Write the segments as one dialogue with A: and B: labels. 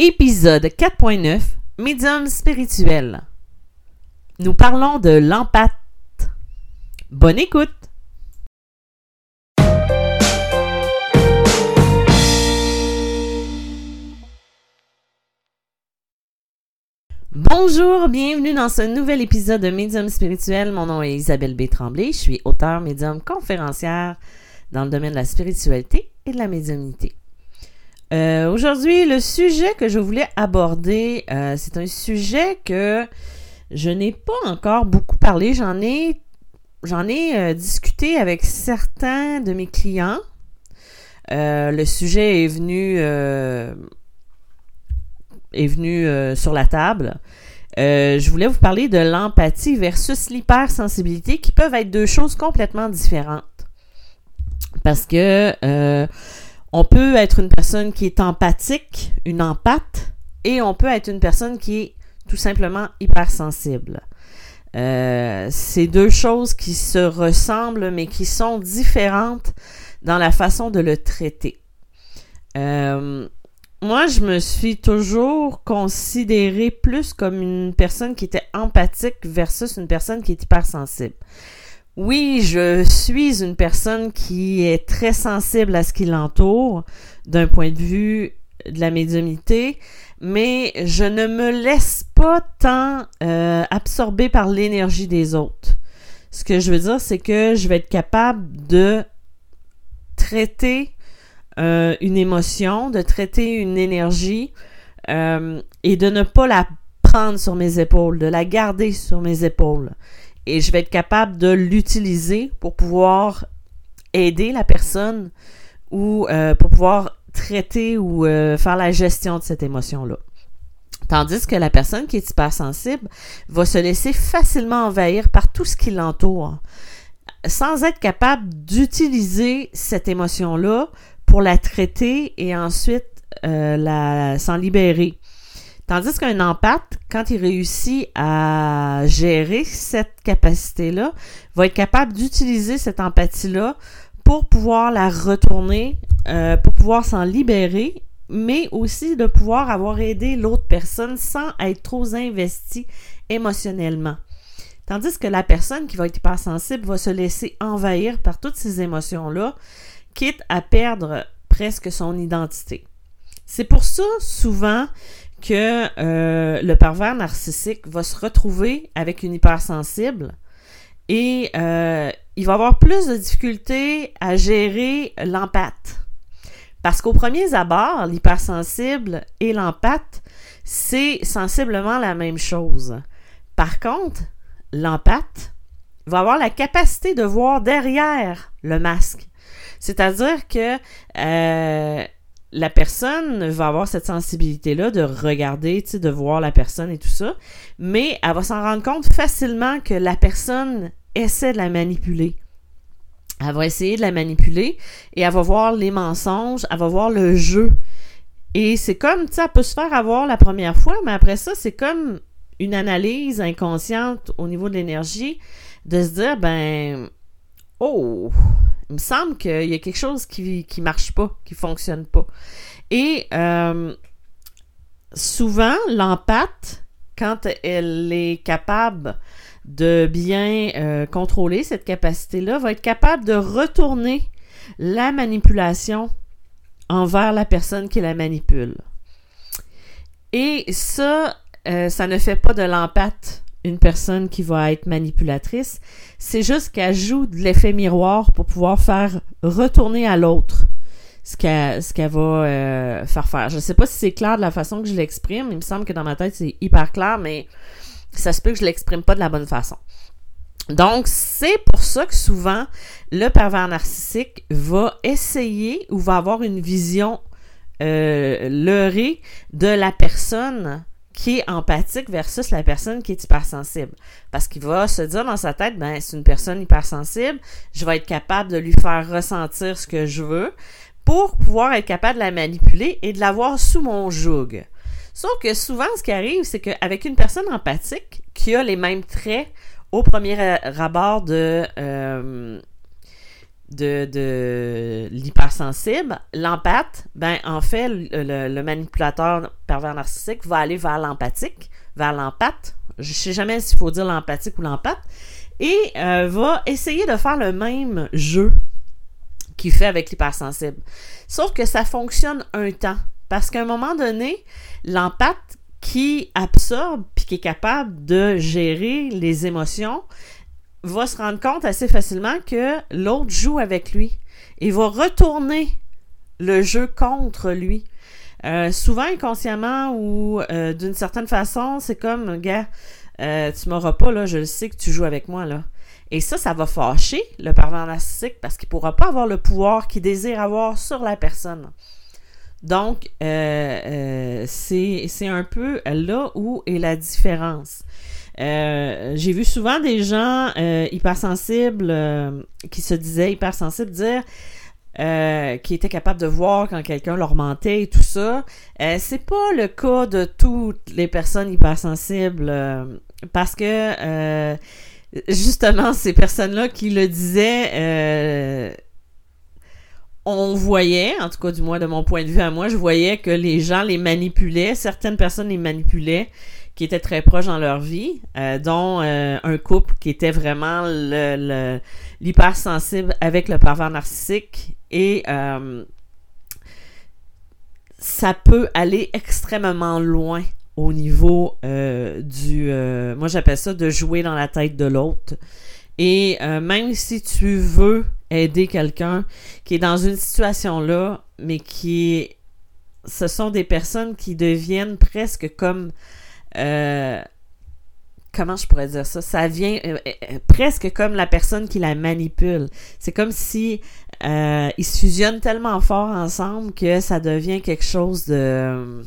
A: Épisode 4.9 Médium spirituel. Nous parlons de l'empathie. Bonne écoute! Bonjour, bienvenue dans ce nouvel épisode de Médium spirituel. Mon nom est Isabelle B. Tremblay. Je suis auteur, médium, conférencière dans le domaine de la spiritualité et de la médiumnité. Euh, aujourd'hui, le sujet que je voulais aborder, euh, c'est un sujet que je n'ai pas encore beaucoup parlé. J'en ai, j'en ai euh, discuté avec certains de mes clients. le sujet est venu, est venu sur la table. je voulais vous parler de l'empathie versus l'hypersensibilité, qui peuvent être deux choses complètement différentes. Parce que on peut être une personne qui est empathique, une empathe, et on peut être une personne qui est tout simplement hypersensible. Euh, c'est deux choses qui se ressemblent, mais qui sont différentes dans la façon de le traiter. Euh, moi, je me suis toujours considérée plus comme une personne qui était empathique versus une personne qui est hypersensible. Oui, je suis une personne qui est très sensible à ce qui l'entoure d'un point de vue de la médiumité, mais je ne me laisse pas tant euh, absorber par l'énergie des autres. Ce que je veux dire, c'est que je vais être capable de traiter euh, une émotion, de traiter une énergie euh, et de ne pas la prendre sur mes épaules, de la garder sur mes épaules et je vais être capable de l'utiliser pour pouvoir aider la personne ou euh, pour pouvoir traiter ou euh, faire la gestion de cette émotion-là. Tandis que la personne qui est hypersensible va se laisser facilement envahir par tout ce qui l'entoure, sans être capable d'utiliser cette émotion-là pour la traiter et ensuite euh, s'en libérer. Tandis qu'un empathe, quand il réussit à gérer cette capacité-là, va être capable d'utiliser cette empathie-là pour pouvoir la retourner, euh, pour pouvoir s'en libérer, mais aussi de pouvoir avoir aidé l'autre personne sans être trop investi émotionnellement. Tandis que la personne qui va être hypersensible va se laisser envahir par toutes ces émotions-là, quitte à perdre presque son identité. C'est pour ça, souvent, que euh, le pervers narcissique va se retrouver avec une hypersensible et euh, il va avoir plus de difficultés à gérer l'empathe. Parce qu'au premier abord, l'hypersensible et l'empathe, c'est sensiblement la même chose. Par contre, l'empathe va avoir la capacité de voir derrière le masque. C'est-à-dire que euh, la personne va avoir cette sensibilité-là de regarder, de voir la personne et tout ça, mais elle va s'en rendre compte facilement que la personne essaie de la manipuler. Elle va essayer de la manipuler et elle va voir les mensonges, elle va voir le jeu. Et c'est comme, tu sais, elle peut se faire avoir la première fois, mais après ça, c'est comme une analyse inconsciente au niveau de l'énergie de se dire, ben, oh, il me semble qu'il y a quelque chose qui ne marche pas, qui fonctionne pas. Et euh, souvent, l'empathe, quand elle est capable de bien euh, contrôler cette capacité-là, va être capable de retourner la manipulation envers la personne qui la manipule. Et ça, euh, ça ne fait pas de l'empathe une personne qui va être manipulatrice, c'est juste qu'elle joue de l'effet miroir pour pouvoir faire retourner à l'autre ce qu'elle qu'elle va euh, faire faire. Je ne sais pas si c'est clair de la façon que je l'exprime, il me semble que dans ma tête c'est hyper clair, mais ça se peut que je l'exprime pas de la bonne façon. Donc, c'est pour ça que souvent, le pervers narcissique va essayer ou va avoir une vision euh, leurrée de la personne qui est empathique versus la personne qui est hypersensible. Parce qu'il va se dire dans sa tête, ben, c'est une personne hypersensible, je vais être capable de lui faire ressentir ce que je veux pour pouvoir être capable de la manipuler et de l'avoir sous mon joug. Sauf que souvent, ce qui arrive, c'est qu'avec une personne empathique qui a les mêmes traits au premier abord de, euh, de, l'hypersensible, l'empathe, ben en fait, le, manipulateur pervers narcissique va aller vers l'empathique, vers l'empathe. Je sais jamais s'il faut dire l'empathique ou l'empathe. Et euh, va essayer de faire le même jeu qu'il fait avec l'hypersensible. Sauf que ça fonctionne un temps. Parce qu'à un moment donné, l'empathe qui absorbe puis qui est capable de gérer les émotions, va se rendre compte assez facilement que l'autre joue avec lui et va retourner le jeu contre lui. Euh, souvent inconsciemment ou euh, d'une certaine façon, c'est comme, gars, euh, tu m'auras pas, là, je le sais que tu joues avec moi, là. Et ça, ça va fâcher le pervers narcissique parce qu'il pourra pas avoir le pouvoir qu'il désire avoir sur la personne. Donc, c'est un peu là où est la différence. Euh, j'ai vu souvent des gens euh, hypersensibles euh, qui se disaient hypersensibles dire euh, qui étaient capables de voir quand quelqu'un leur mentait et tout ça. c'est pas le cas de toutes les personnes hypersensibles parce que justement ces personnes-là qui le disaient on voyait, en tout cas du moins de mon point de vue à moi, je voyais que les gens les manipulaient, certaines personnes les manipulaient qui étaient très proches dans leur vie, euh, dont euh, un couple qui était vraiment l'hypersensible avec le pervers narcissique et euh, ça peut aller extrêmement loin au niveau du moi j'appelle ça de jouer dans la tête de l'autre et même si tu veux aider quelqu'un qui est dans une situation là mais qui ce sont des personnes qui deviennent presque comme euh, comment je pourrais dire ça? Ça vient euh, euh, presque comme la personne qui la manipule. C'est comme si ils fusionnent tellement fort ensemble que ça devient quelque chose de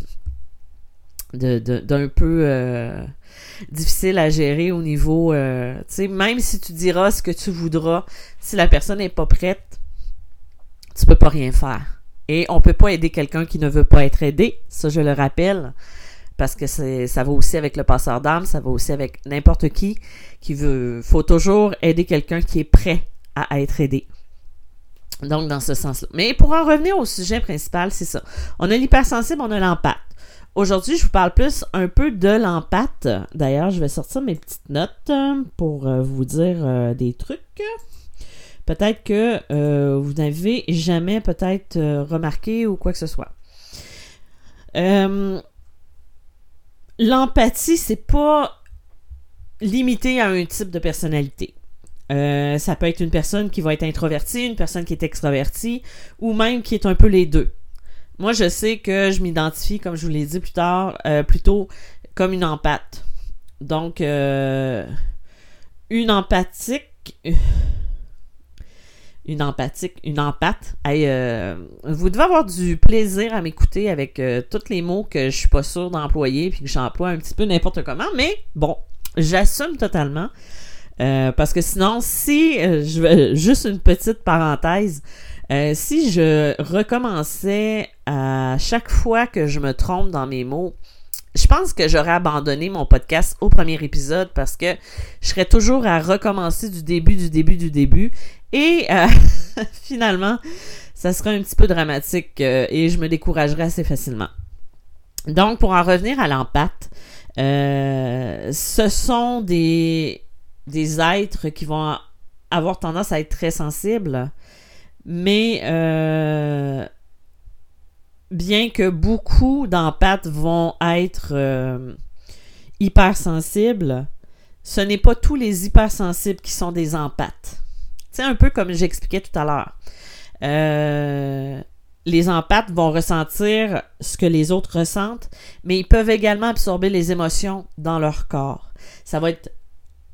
A: d'un peu difficile à gérer au niveau tu sais même si tu diras ce que tu voudras si la personne n'est pas prête tu peux pas rien faire et on peut pas aider quelqu'un qui ne veut pas être aidé ça je le rappelle parce que ça va aussi avec le passeur d'âme, ça va aussi avec n'importe qui qui veut. Faut toujours aider quelqu'un qui est prêt à être aidé. Donc, dans ce sens-là. Mais pour en revenir au sujet principal, c'est ça. On a l'hypersensible, on a l'empathe. Aujourd'hui, je vous parle plus un peu de l'empathe. D'ailleurs, je vais sortir mes petites notes euh, pour euh, vous dire euh, des trucs. Peut-être que vous n'avez jamais peut-être remarqué ou quoi que ce soit. Euh, l'empathie, c'est pas limité à un type de personnalité. Ça peut être une personne qui va être introvertie, une personne qui est extravertie, ou même qui est un peu les deux. Moi, je sais que je m'identifie, comme je vous l'ai dit plus tard, euh, plutôt comme une empathe. Donc, euh, une empathique une empathique, une empathe. Euh, vous devez avoir du plaisir à m'écouter avec euh, tous les mots que je suis pas sûre d'employer puis que j'emploie un petit peu n'importe comment, mais bon, j'assume totalement. Euh, parce que sinon, si je veux juste une petite parenthèse, si je recommençais à chaque fois que je me trompe dans mes mots, je pense que j'aurais abandonné mon podcast au premier épisode parce que je serais toujours à recommencer du début, du début, du début. Et euh, finalement, ça serait un petit peu dramatique euh, et je me découragerais assez facilement. Donc, pour en revenir à l'empathe, euh, ce sont des, des êtres qui vont avoir tendance à être très sensibles, mais bien que beaucoup d'empathes vont être euh, hypersensibles, ce n'est pas tous les hypersensibles qui sont des empathes. C'est un peu comme j'expliquais tout à l'heure. Euh, les empathes vont ressentir ce que les autres ressentent, mais ils peuvent également absorber les émotions dans leur corps. Ça va être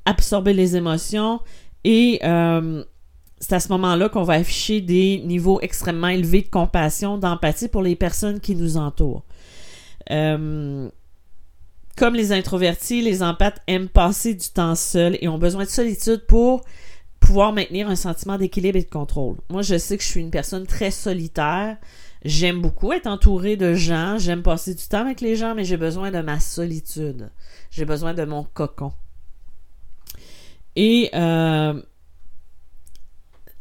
A: absorber les émotions et euh, c'est à ce moment-là qu'on va afficher des niveaux extrêmement élevés de compassion, d'empathie pour les personnes qui nous entourent. Euh, comme les introvertis, les empathes aiment passer du temps seuls et ont besoin de solitude pour pouvoir maintenir un sentiment d'équilibre et de contrôle. Moi, je sais que je suis une personne très solitaire. J'aime beaucoup être entourée de gens, j'aime passer du temps avec les gens, mais j'ai besoin de ma solitude. J'ai besoin de mon cocon. Et euh,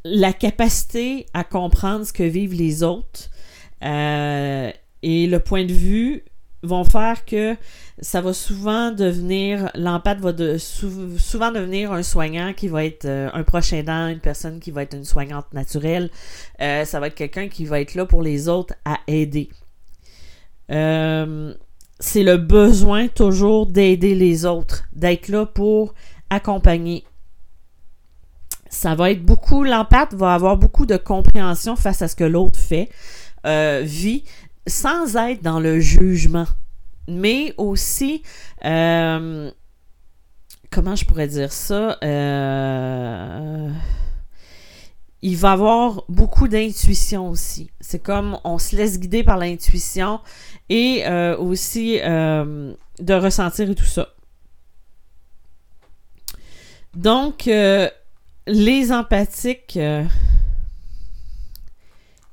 A: la capacité à comprendre ce que vivent les autres euh, et le point de vue vont faire que ça va souvent devenir, l'empathe va souvent devenir un soignant qui va être euh, un proche aidant, une personne qui va être une soignante naturelle. Euh, ça va être quelqu'un qui va être là pour les autres à aider. C'est le besoin toujours d'aider les autres, d'être là pour accompagner. Ça va être beaucoup, l'empathe va avoir beaucoup de compréhension face à ce que l'autre fait, vit, sans être dans le jugement mais aussi, euh, comment je pourrais dire ça? Euh, il va avoir beaucoup d'intuition aussi. C'est comme on se laisse guider par l'intuition et euh, aussi de ressentir et tout ça. Donc, les empathiques,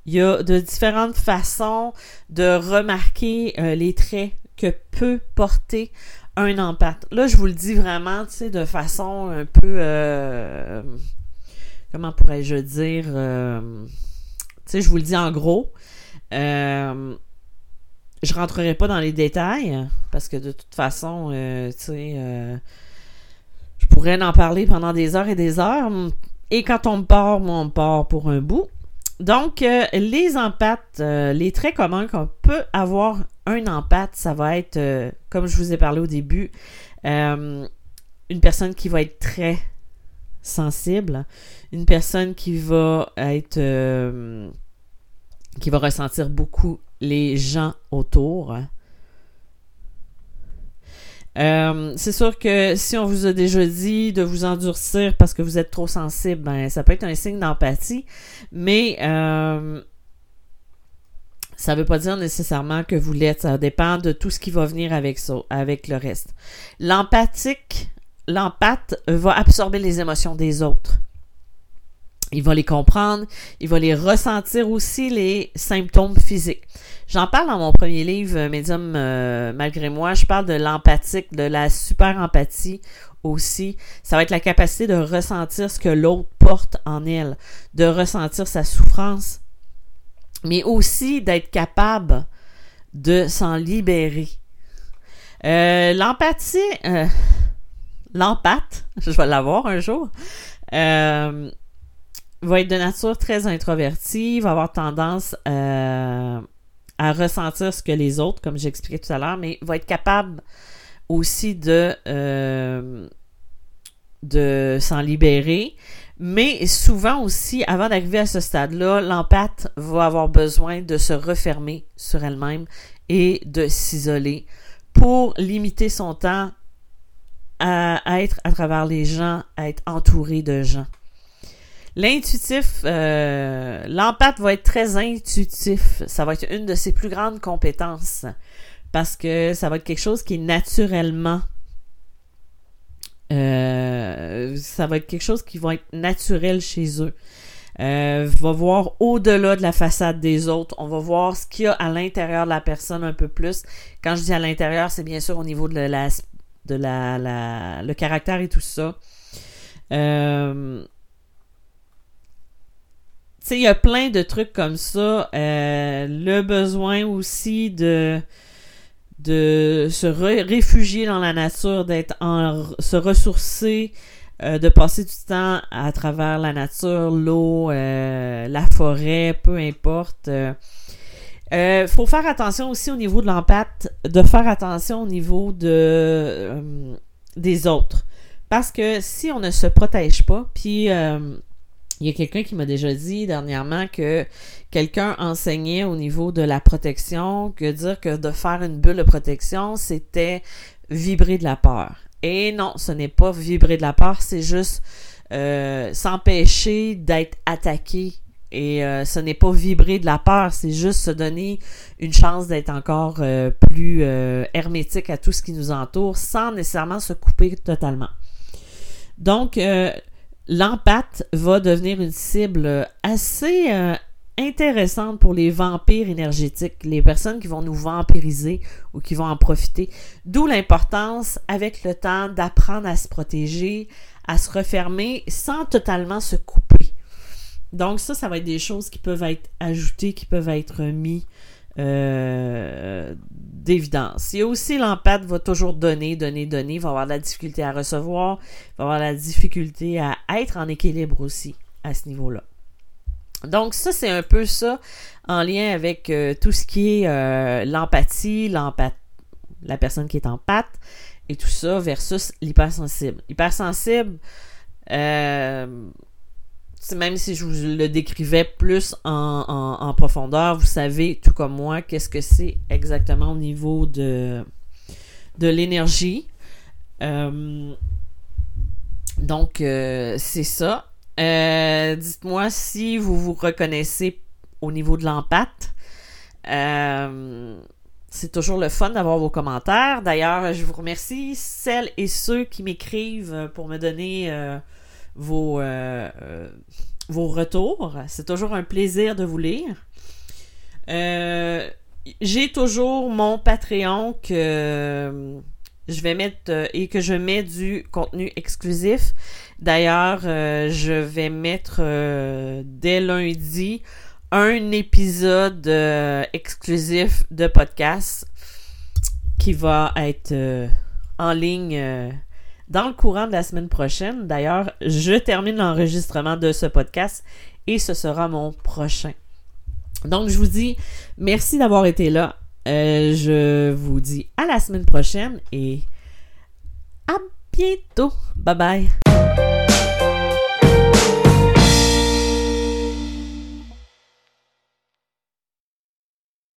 A: il y a de différentes façons de remarquer les traits que peut porter un empathe. Là, je vous le dis vraiment, tu sais, de façon un peu, euh, comment pourrais-je dire, euh, tu sais, je vous le dis en gros. Euh, je rentrerai pas dans les détails parce que de toute façon, tu sais, pourrais en parler pendant des heures et des heures. Et quand on part, on part pour un bout. Donc, les empathes, les traits communs qu'on peut avoir un empathe, ça va être, euh, comme je vous ai parlé au début, euh, une personne qui va être très sensible, une personne qui va être, euh, qui va ressentir beaucoup les gens autour. C'est sûr que si on vous a déjà dit de vous endurcir parce que vous êtes trop sensible, ben, ça peut être un signe d'empathie, mais ça ne veut pas dire nécessairement que vous l'êtes. Ça dépend de tout ce qui va venir avec ça, avec le reste. L'empathique, l'empathe va absorber les émotions des autres. Il va les comprendre, il va les ressentir aussi les symptômes physiques. J'en parle dans mon premier livre, Médium euh, malgré moi. Je parle de l'empathique, de la super empathie aussi. Ça va être la capacité de ressentir ce que l'autre porte en elle, de ressentir sa souffrance, mais aussi d'être capable de s'en libérer. Euh, l'empathie, euh, l'empathe, je vais l'avoir un jour, euh, va être de nature très introvertie, va avoir tendance à ressentir ce que les autres, comme j'expliquais tout à l'heure, mais va être capable aussi de, de s'en libérer, mais souvent aussi, avant d'arriver à ce stade-là, l'empathe va avoir besoin de se refermer sur elle-même et de s'isoler pour limiter son temps à, être à travers les gens, à être entouré de gens. L'intuitif, euh, va être très intuitif. Ça va être une de ses plus grandes compétences parce que ça va être quelque chose qui est naturellement euh, ça va être quelque chose qui va être naturel chez eux. Euh, va voir au-delà de la façade des autres. On va voir ce qu'il y a à l'intérieur de la personne un peu plus. Quand je dis à l'intérieur, c'est bien sûr au niveau de la, de la, le caractère et tout ça. Euh, il y a plein de trucs comme ça. Euh, le besoin aussi de de se réfugier dans la nature, d'être en se ressourcer, euh, de passer du temps à travers la nature, l'eau, euh, la forêt, peu importe. Il euh, faut faire attention aussi au niveau de l'empathe, de faire attention au niveau de des autres. Parce que si on ne se protège pas, puis il y a quelqu'un qui m'a déjà dit dernièrement que quelqu'un enseignait au niveau de la protection que dire que de faire une bulle de protection, c'était vibrer de la peur. Et non, ce n'est pas vibrer de la peur, c'est juste euh, s'empêcher d'être attaqué. Et euh, ce n'est pas vibrer de la peur, c'est juste se donner une chance d'être encore euh, plus hermétique à tout ce qui nous entoure sans nécessairement se couper totalement. Donc, l'empathe va devenir une cible assez euh, intéressante pour les vampires énergétiques, les personnes qui vont nous vampiriser ou qui vont en profiter. D'où l'importance, avec le temps, d'apprendre à se protéger, à se refermer sans totalement se couper. Donc ça, ça va être des choses qui peuvent être ajoutées, qui peuvent être mis euh, d'évidence. Il y a aussi l'empathe va toujours donner, donner, donner, va avoir de la difficulté à recevoir, va avoir de la difficulté à être en équilibre aussi à ce niveau-là. Donc ça, c'est un peu ça en lien avec euh, tout ce qui est euh, l'empathie, la personne qui est en pâte et tout ça versus l'hypersensible. L'hypersensible, euh, même si je vous le décrivais plus en, profondeur, vous savez, tout comme moi, qu'est-ce que c'est exactement au niveau de, de l'énergie. donc, c'est ça. Euh, dites-moi si vous vous reconnaissez au niveau de l'empathe. Euh, c'est toujours le fun d'avoir vos commentaires. D'ailleurs, je vous remercie celles et ceux qui m'écrivent pour me donner euh, vos, vos retours. C'est toujours un plaisir de vous lire. J'ai toujours mon Patreon que je vais mettre et que je mets du contenu exclusif. D'ailleurs, euh, je vais mettre euh, dès lundi un épisode euh, exclusif de podcast qui va être en ligne dans le courant de la semaine prochaine. D'ailleurs, je termine l'enregistrement de ce podcast et ce sera mon prochain. Donc, je vous dis merci d'avoir été là. je vous dis à la semaine prochaine et à bientôt. Bye bye.